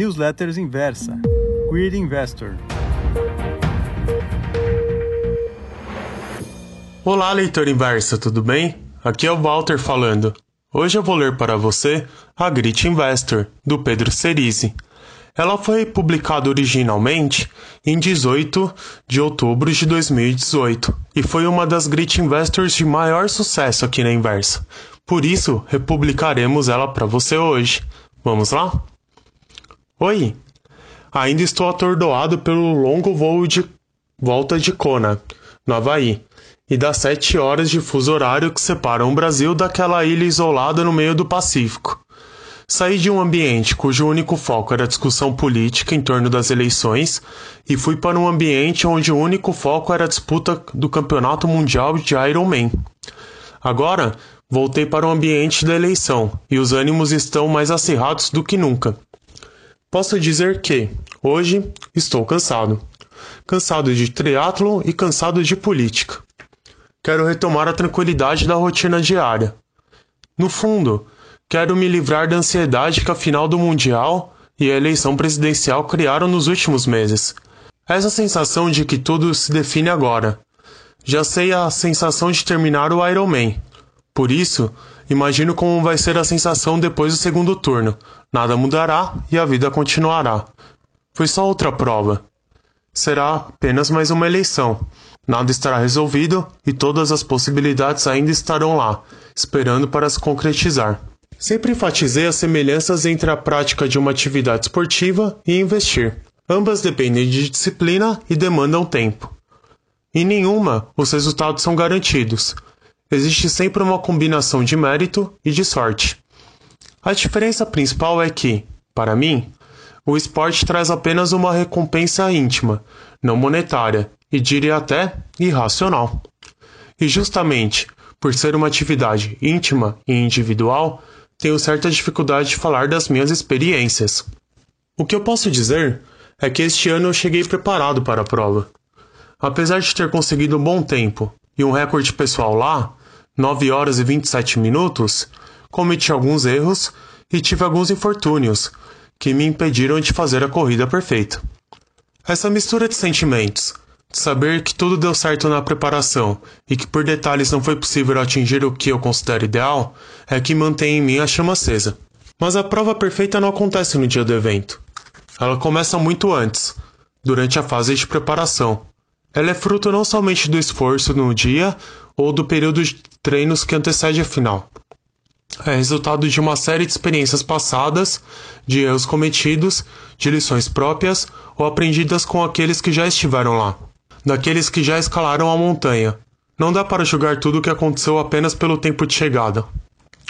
Newsletters Inversa. Queer Investor. Olá, leitor inversa, tudo bem? Aqui é o Walter falando. Hoje eu vou ler para você a Grit Investor, do Pedro Cerise. Ela foi publicada originalmente em 18 de outubro de 2018 e foi uma das Grit Investors de maior sucesso aqui na Inversa. Por isso, republicaremos ela para você hoje. Vamos lá? Oi! Ainda estou atordoado pelo longo voo de volta de Kona, no Havaí, e das sete horas de fuso horário que separam o Brasil daquela ilha isolada no meio do Pacífico. Saí de um ambiente cujo único foco era a discussão política em torno das eleições e fui para um ambiente onde o único foco era a disputa do Campeonato Mundial de Ironman. Agora, voltei para o ambiente da eleição e os ânimos estão mais acirrados do que nunca. Posso dizer que, hoje, estou cansado. Cansado de triatlo e cansado de política. Quero retomar a tranquilidade da rotina diária. No fundo, quero me livrar da ansiedade que a final do Mundial e a eleição presidencial criaram nos últimos meses. Essa sensação de que tudo se define agora. Já sei a sensação de terminar o Ironman. Por isso, imagino como vai ser a sensação depois do segundo turno. Nada mudará e a vida continuará. Foi só outra prova. Será apenas mais uma eleição. Nada estará resolvido e todas as possibilidades ainda estarão lá, esperando para se concretizar. Sempre enfatizei as semelhanças entre a prática de uma atividade esportiva e investir. Ambas dependem de disciplina e demandam tempo. Em nenhuma, os resultados são garantidos. Existe sempre uma combinação de mérito e de sorte. A diferença principal é que, para mim, o esporte traz apenas uma recompensa íntima, não monetária, e diria até irracional. E justamente por ser uma atividade íntima e individual, tenho certa dificuldade de falar das minhas experiências. O que eu posso dizer é que este ano eu cheguei preparado para a prova. Apesar de ter conseguido um bom tempo e um recorde pessoal lá, 9 horas e 27 minutos, cometi alguns erros e tive alguns infortúnios que me impediram de fazer a corrida perfeita. Essa mistura de sentimentos, de saber que tudo deu certo na preparação e que por detalhes não foi possível atingir o que eu considero ideal, é que mantém em mim a chama acesa. Mas a prova perfeita não acontece no dia do evento. Ela começa muito antes, durante a fase de preparação. Ela é fruto não somente do esforço no dia ou do período de treinos que antecede a final. É resultado de uma série de experiências passadas, de erros cometidos, de lições próprias ou aprendidas com aqueles que já estiveram lá daqueles que já escalaram a montanha. Não dá para julgar tudo o que aconteceu apenas pelo tempo de chegada,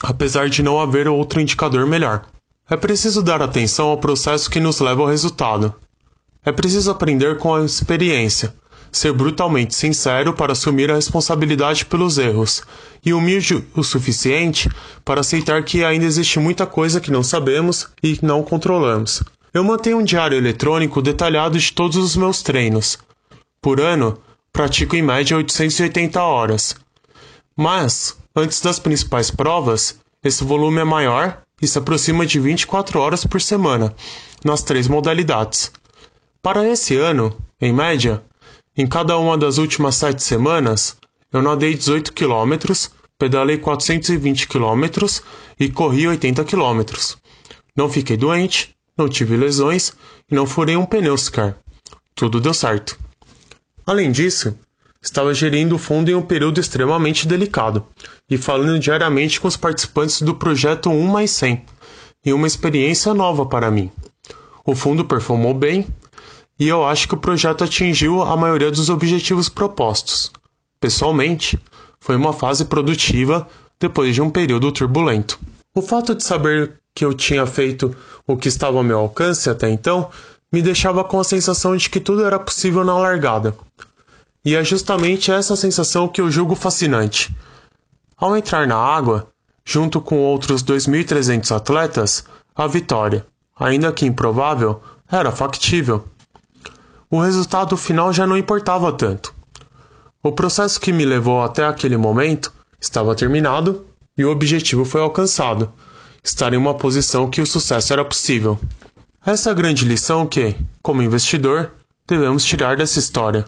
apesar de não haver outro indicador melhor. É preciso dar atenção ao processo que nos leva ao resultado. É preciso aprender com a experiência, ser brutalmente sincero para assumir a responsabilidade pelos erros e humilde o suficiente para aceitar que ainda existe muita coisa que não sabemos e não controlamos. Eu mantenho um diário eletrônico detalhado de todos os meus treinos, por ano, pratico em média 880 horas. Mas, antes das principais provas, esse volume é maior e se aproxima de 24 horas por semana, nas três modalidades. Para esse ano, em média, em cada uma das últimas sete semanas, eu nadei 18 km, pedalei 420 km e corri 80 km. Não fiquei doente, não tive lesões e não furei um pneu sequer. Tudo deu certo. Além disso, estava gerindo o fundo em um período extremamente delicado e falando diariamente com os participantes do projeto 1 mais 100, em uma experiência nova para mim. O fundo performou bem e eu acho que o projeto atingiu a maioria dos objetivos propostos. Pessoalmente, foi uma fase produtiva depois de um período turbulento. O fato de saber que eu tinha feito o que estava ao meu alcance até então me deixava com a sensação de que tudo era possível na largada. E é justamente essa sensação que eu julgo fascinante. Ao entrar na água, junto com outros 2.300 atletas, a vitória, ainda que improvável, era factível. O resultado final já não importava tanto. O processo que me levou até aquele momento estava terminado e o objetivo foi alcançado estar em uma posição que o sucesso era possível. Essa é a grande lição que, como investidor, devemos tirar dessa história.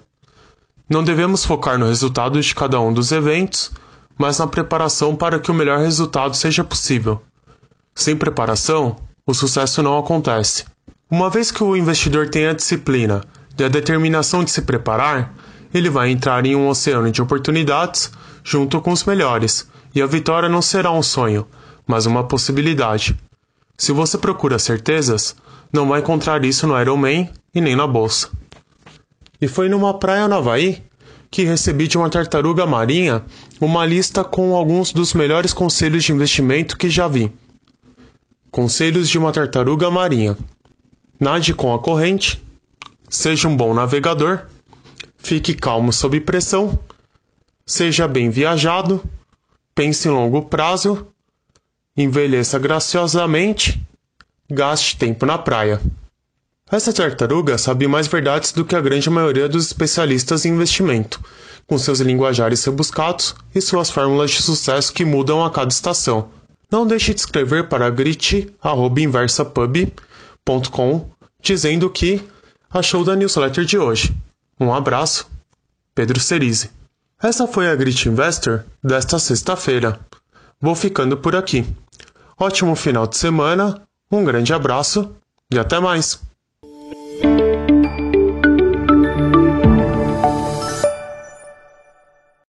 Não devemos focar no resultado de cada um dos eventos, mas na preparação para que o melhor resultado seja possível. Sem preparação, o sucesso não acontece. Uma vez que o investidor tem a disciplina e a determinação de se preparar, ele vai entrar em um oceano de oportunidades junto com os melhores, e a vitória não será um sonho, mas uma possibilidade. Se você procura certezas, não vai encontrar isso no Ironman e nem na bolsa. E foi numa praia no Havaí que recebi de uma tartaruga marinha uma lista com alguns dos melhores conselhos de investimento que já vi. Conselhos de uma tartaruga marinha: nade com a corrente, seja um bom navegador, fique calmo sob pressão, seja bem viajado, pense em longo prazo, envelheça graciosamente, gaste tempo na praia. Essa tartaruga sabe mais verdades do que a grande maioria dos especialistas em investimento, com seus linguajares rebuscados e suas fórmulas de sucesso que mudam a cada estação. Não deixe de escrever para grit.inversapub.com dizendo que achou da newsletter de hoje. Um abraço, Pedro Cerise. Essa foi a Grit Investor desta sexta-feira. Vou ficando por aqui. Ótimo final de semana, um grande abraço e até mais!